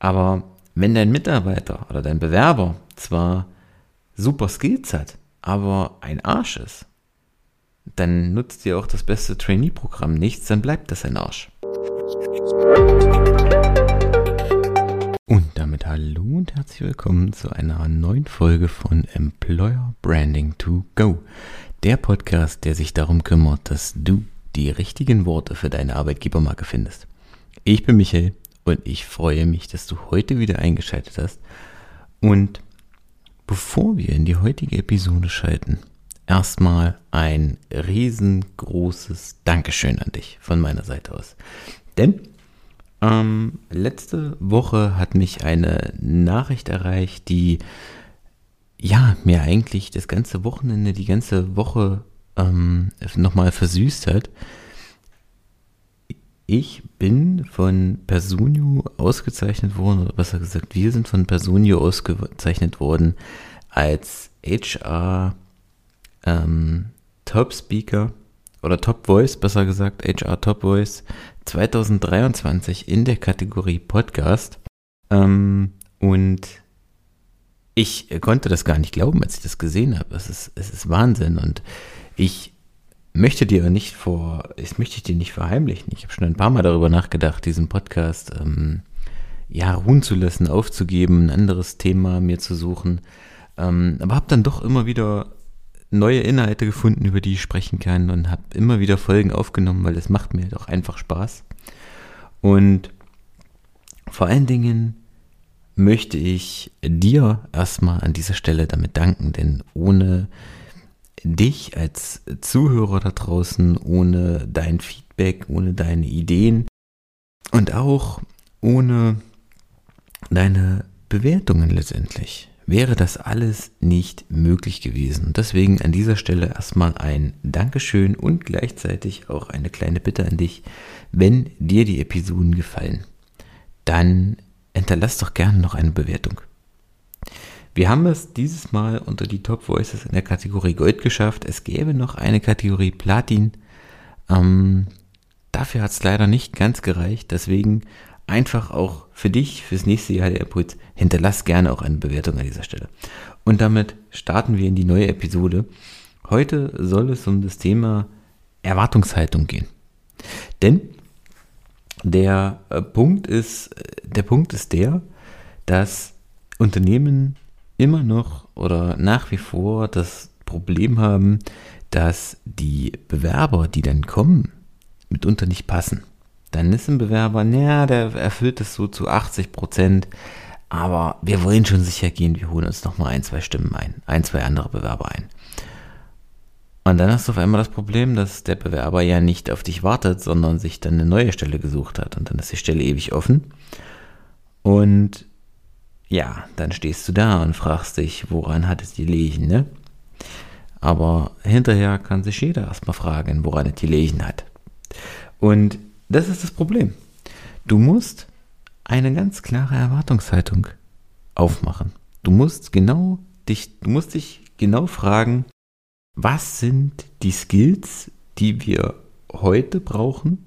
Aber wenn dein Mitarbeiter oder dein Bewerber zwar super Skills hat, aber ein Arsch ist, dann nutzt dir auch das beste Trainee-Programm nichts, dann bleibt das ein Arsch. Und damit hallo und herzlich willkommen zu einer neuen Folge von Employer Branding to Go. Der Podcast, der sich darum kümmert, dass du die richtigen Worte für deine Arbeitgebermarke findest. Ich bin Michael und ich freue mich, dass du heute wieder eingeschaltet hast. Und bevor wir in die heutige Episode schalten, erstmal ein riesengroßes Dankeschön an dich von meiner Seite aus. Denn ähm, letzte Woche hat mich eine Nachricht erreicht, die ja mir eigentlich das ganze Wochenende, die ganze Woche ähm, nochmal versüßt hat. Ich bin von Personio ausgezeichnet worden, oder besser gesagt, wir sind von Personio ausgezeichnet worden als HR ähm, Top Speaker oder Top Voice, besser gesagt, HR Top Voice 2023 in der Kategorie Podcast. Ähm, und ich konnte das gar nicht glauben, als ich das gesehen habe. Es ist, es ist Wahnsinn. Und ich möchte dir nicht vor, ich möchte dir nicht verheimlichen. Ich habe schon ein paar Mal darüber nachgedacht, diesen Podcast ähm, ja ruhen zu lassen, aufzugeben, ein anderes Thema mir zu suchen. Ähm, aber habe dann doch immer wieder neue Inhalte gefunden, über die ich sprechen kann und habe immer wieder Folgen aufgenommen, weil es macht mir doch einfach Spaß. Und vor allen Dingen möchte ich dir erstmal an dieser Stelle damit danken, denn ohne dich als Zuhörer da draußen, ohne dein Feedback, ohne deine Ideen und auch ohne deine Bewertungen letztendlich wäre das alles nicht möglich gewesen. Deswegen an dieser Stelle erstmal ein Dankeschön und gleichzeitig auch eine kleine Bitte an dich. Wenn dir die Episoden gefallen, dann hinterlass doch gerne noch eine Bewertung. Wir haben es dieses Mal unter die Top Voices in der Kategorie Gold geschafft. Es gäbe noch eine Kategorie Platin. Ähm, dafür hat es leider nicht ganz gereicht. Deswegen einfach auch für dich, fürs nächste Jahr der Impuls, hinterlass gerne auch eine Bewertung an dieser Stelle. Und damit starten wir in die neue Episode. Heute soll es um das Thema Erwartungshaltung gehen. Denn der äh, Punkt ist, äh, der Punkt ist der, dass Unternehmen immer noch oder nach wie vor das Problem haben, dass die Bewerber, die dann kommen, mitunter nicht passen. Dann ist ein Bewerber, naja, der erfüllt es so zu 80 Prozent, aber wir wollen schon sicher gehen, wir holen uns nochmal ein, zwei Stimmen ein, ein, zwei andere Bewerber ein. Und dann hast du auf einmal das Problem, dass der Bewerber ja nicht auf dich wartet, sondern sich dann eine neue Stelle gesucht hat. Und dann ist die Stelle ewig offen. Und ja, dann stehst du da und fragst dich, woran hat es die gelegen, ne? Aber hinterher kann sich jeder erstmal fragen, woran es die gelegen hat. Und das ist das Problem. Du musst eine ganz klare Erwartungshaltung aufmachen. Du musst genau dich, du musst dich genau fragen, was sind die Skills, die wir heute brauchen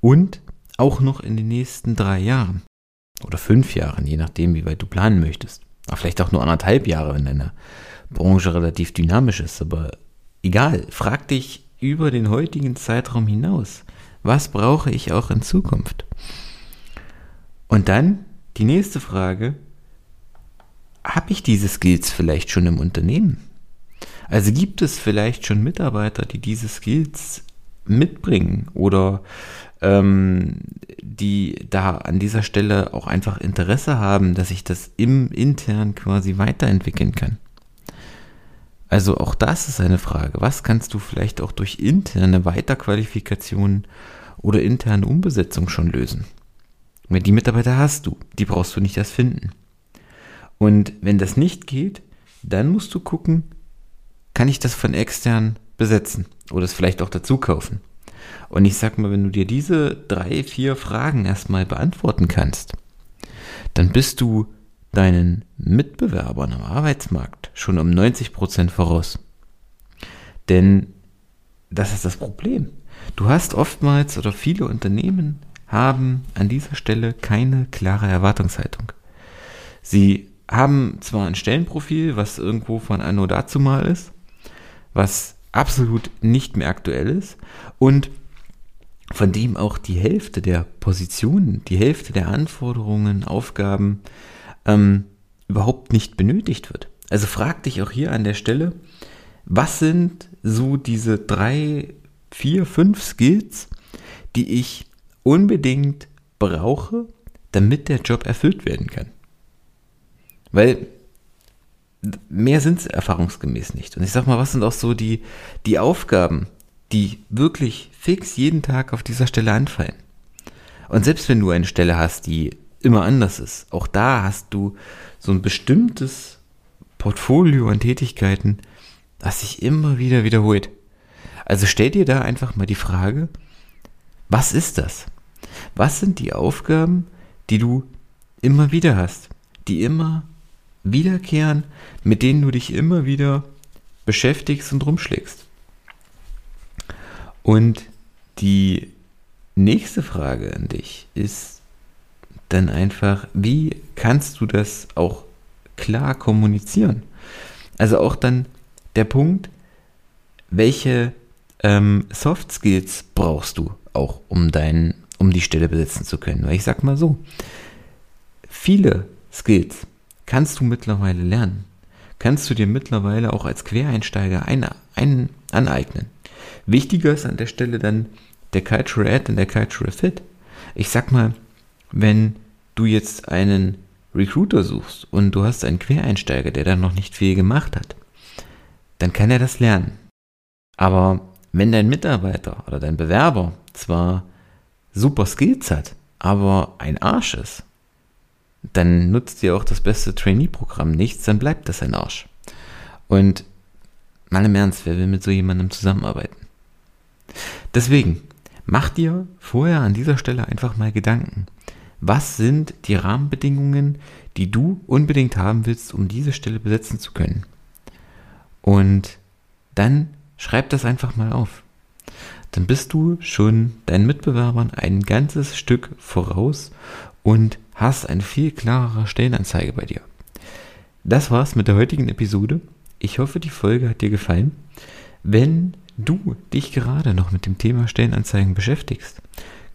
und auch noch in den nächsten drei Jahren oder fünf Jahren, je nachdem, wie weit du planen möchtest. Aber vielleicht auch nur anderthalb Jahre, wenn deine Branche relativ dynamisch ist. Aber egal, frag dich über den heutigen Zeitraum hinaus. Was brauche ich auch in Zukunft? Und dann die nächste Frage, habe ich diese Skills vielleicht schon im Unternehmen? Also gibt es vielleicht schon Mitarbeiter, die diese Skills mitbringen oder ähm, die da an dieser Stelle auch einfach Interesse haben, dass ich das im intern quasi weiterentwickeln kann. Also auch das ist eine Frage. Was kannst du vielleicht auch durch interne Weiterqualifikation oder interne Umbesetzung schon lösen? Weil die Mitarbeiter hast du, die brauchst du nicht erst finden. Und wenn das nicht geht, dann musst du gucken, kann ich das von extern besetzen oder es vielleicht auch dazu kaufen. Und ich sag mal, wenn du dir diese drei, vier Fragen erstmal beantworten kannst, dann bist du deinen Mitbewerbern am Arbeitsmarkt schon um 90 Prozent voraus. Denn das ist das Problem. Du hast oftmals oder viele Unternehmen haben an dieser Stelle keine klare Erwartungshaltung. Sie haben zwar ein Stellenprofil, was irgendwo von anno dazu mal ist, was absolut nicht mehr aktuell ist und von dem auch die Hälfte der Positionen, die Hälfte der Anforderungen, Aufgaben ähm, überhaupt nicht benötigt wird. Also frag dich auch hier an der Stelle, was sind so diese drei, vier, fünf Skills, die ich unbedingt brauche, damit der Job erfüllt werden kann. Weil mehr sind es erfahrungsgemäß nicht. Und ich sag mal, was sind auch so die, die Aufgaben, die wirklich fix jeden Tag auf dieser Stelle anfallen? Und selbst wenn du eine Stelle hast, die immer anders ist, auch da hast du so ein bestimmtes Portfolio an Tätigkeiten, das sich immer wieder wiederholt. Also stell dir da einfach mal die Frage, was ist das? Was sind die Aufgaben, die du immer wieder hast, die immer wiederkehren, mit denen du dich immer wieder beschäftigst und rumschlägst? Und die nächste Frage an dich ist dann einfach, wie kannst du das auch klar kommunizieren? Also auch dann der Punkt, welche ähm, Soft Skills brauchst du auch, um deinen, um die Stelle besetzen zu können? Weil ich sag mal so, viele Skills kannst du mittlerweile lernen. Kannst du dir mittlerweile auch als Quereinsteiger ein, ein, aneignen. Wichtiger ist an der Stelle dann der Cultural Ad und der Cultural Fit. Ich sag mal, wenn du jetzt einen Recruiter suchst und du hast einen Quereinsteiger, der dann noch nicht viel gemacht hat, dann kann er das lernen. Aber wenn dein Mitarbeiter oder dein Bewerber zwar super Skills hat, aber ein Arsch ist, dann nutzt dir auch das beste Trainee-Programm nichts, dann bleibt das ein Arsch. Und mal im Ernst, wer will mit so jemandem zusammenarbeiten? Deswegen, mach dir vorher an dieser Stelle einfach mal Gedanken. Was sind die Rahmenbedingungen, die du unbedingt haben willst, um diese Stelle besetzen zu können? Und dann schreib das einfach mal auf. Dann bist du schon deinen Mitbewerbern ein ganzes Stück voraus und hast eine viel klarere Stellenanzeige bei dir. Das war's mit der heutigen Episode. Ich hoffe, die Folge hat dir gefallen. Wenn du dich gerade noch mit dem Thema Stellenanzeigen beschäftigst,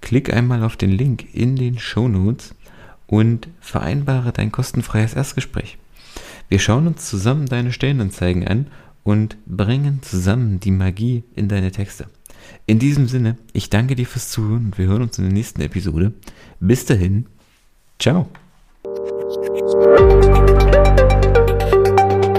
klick einmal auf den Link in den Show Notes und vereinbare dein kostenfreies Erstgespräch. Wir schauen uns zusammen deine Stellenanzeigen an und bringen zusammen die Magie in deine Texte. In diesem Sinne, ich danke dir fürs Zuhören und wir hören uns in der nächsten Episode. Bis dahin, ciao.